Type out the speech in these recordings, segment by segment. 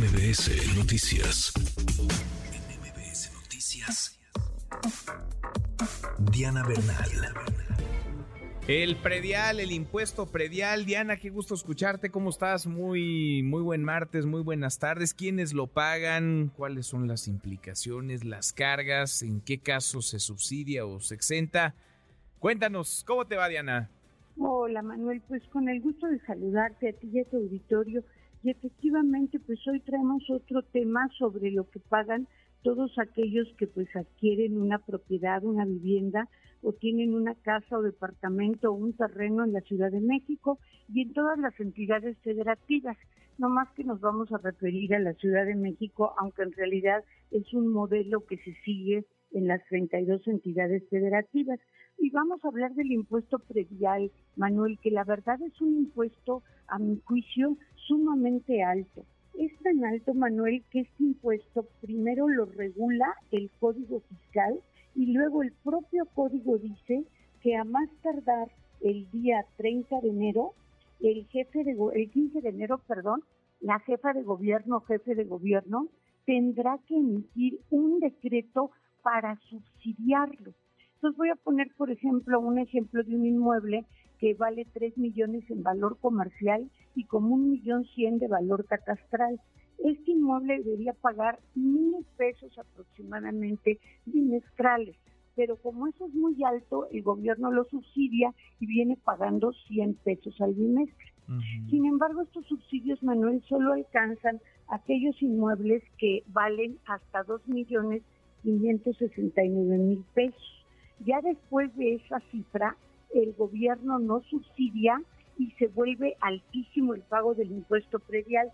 MBS Noticias. MBS Noticias. Diana Bernal. El predial, el impuesto predial. Diana, qué gusto escucharte. ¿Cómo estás? Muy, muy buen martes, muy buenas tardes. ¿Quiénes lo pagan? ¿Cuáles son las implicaciones, las cargas? ¿En qué caso se subsidia o se exenta? Cuéntanos, ¿cómo te va, Diana? Hola, Manuel. Pues con el gusto de saludarte a ti y a tu auditorio. Y efectivamente, pues hoy traemos otro tema sobre lo que pagan todos aquellos que pues adquieren una propiedad, una vivienda o tienen una casa o departamento o un terreno en la Ciudad de México y en todas las entidades federativas. No más que nos vamos a referir a la Ciudad de México, aunque en realidad es un modelo que se sigue en las 32 entidades federativas. Y vamos a hablar del impuesto predial, Manuel, que la verdad es un impuesto, a mi juicio, sumamente alto. Es tan alto, Manuel, que este impuesto primero lo regula el Código Fiscal y luego el propio código dice que a más tardar el día 30 de enero, el jefe de el 15 de enero, perdón, la jefa de gobierno, jefe de gobierno, tendrá que emitir un decreto para subsidiarlo. Entonces voy a poner, por ejemplo, un ejemplo de un inmueble que vale 3 millones en valor comercial y como un millón cien de valor catastral. Este inmueble debería pagar mil pesos aproximadamente bimestrales, pero como eso es muy alto, el gobierno lo subsidia y viene pagando 100 pesos al bimestre. Sin embargo, estos subsidios, Manuel, solo alcanzan aquellos inmuebles que valen hasta 2 millones 569 mil pesos. Ya después de esa cifra, el gobierno no subsidia y se vuelve altísimo el pago del impuesto predial.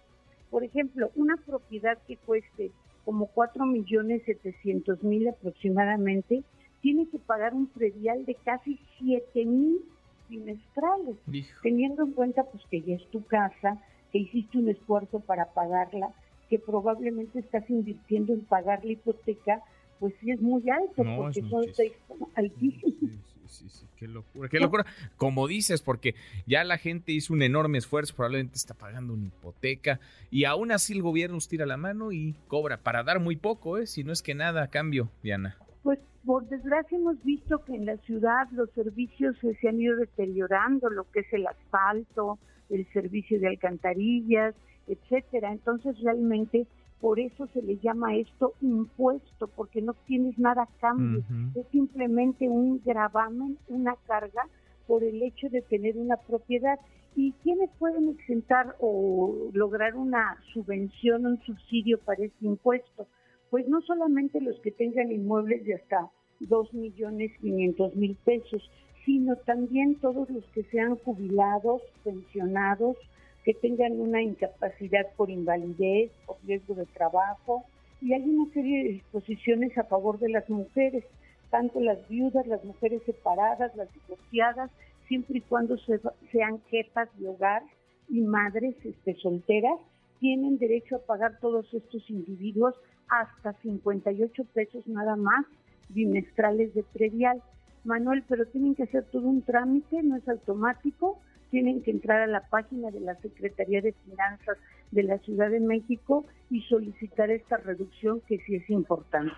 Por ejemplo, una propiedad que cueste como 4 millones 700 mil aproximadamente, tiene que pagar un predial de casi 7 mil trimestrales, teniendo en cuenta pues que ya es tu casa, que hiciste un esfuerzo para pagarla, que probablemente estás invirtiendo en pagar la hipoteca, pues sí es muy alto, porque son altísimos. Sí, sí, qué locura, qué locura. Como dices, porque ya la gente hizo un enorme esfuerzo, probablemente está pagando una hipoteca y aún así el gobierno tira la mano y cobra para dar muy poco, ¿eh? si no es que nada a cambio, Diana. Pues por desgracia hemos visto que en la ciudad los servicios se han ido deteriorando, lo que es el asfalto, el servicio de alcantarillas, etcétera. Entonces realmente por eso se le llama esto impuesto, porque no tienes nada a cambio, es simplemente un gravamen, una carga por el hecho de tener una propiedad. ¿Y quiénes pueden exentar o lograr una subvención, un subsidio para este impuesto? Pues no solamente los que tengan inmuebles de hasta 2 millones 500 mil pesos, sino también todos los que sean jubilados, pensionados, que tengan una incapacidad por invalidez o riesgo de trabajo. Y hay una serie de disposiciones a favor de las mujeres, tanto las viudas, las mujeres separadas, las divorciadas, siempre y cuando sean jefas de hogar y madres este, solteras, tienen derecho a pagar todos estos individuos hasta 58 pesos nada más bimestrales de predial. Manuel, pero tienen que hacer todo un trámite, no es automático, tienen que entrar a la página de la Secretaría de Finanzas de la Ciudad de México y solicitar esta reducción que sí es importante.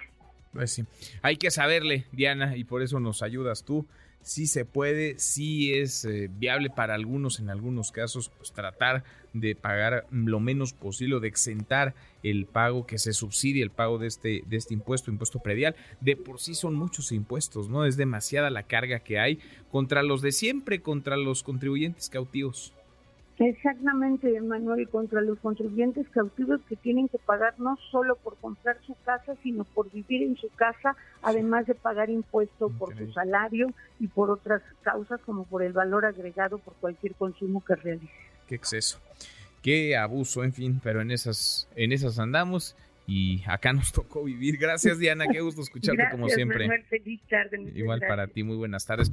Pues sí, hay que saberle, Diana, y por eso nos ayudas tú sí se puede, sí es eh, viable para algunos, en algunos casos, pues tratar de pagar lo menos posible o de exentar el pago que se subsidie el pago de este, de este impuesto, impuesto predial. De por sí son muchos impuestos, ¿no? Es demasiada la carga que hay contra los de siempre, contra los contribuyentes cautivos. Exactamente, Manuel, contra los contribuyentes cautivos que tienen que pagar no solo por comprar su casa, sino por vivir en su casa, además de pagar impuestos por su salario y por otras causas como por el valor agregado por cualquier consumo que realice. Qué exceso, qué abuso, en fin, pero en esas, en esas andamos y acá nos tocó vivir. Gracias, Diana, qué gusto escucharte como siempre. Manuel, feliz tarde. Igual para ti, muy buenas tardes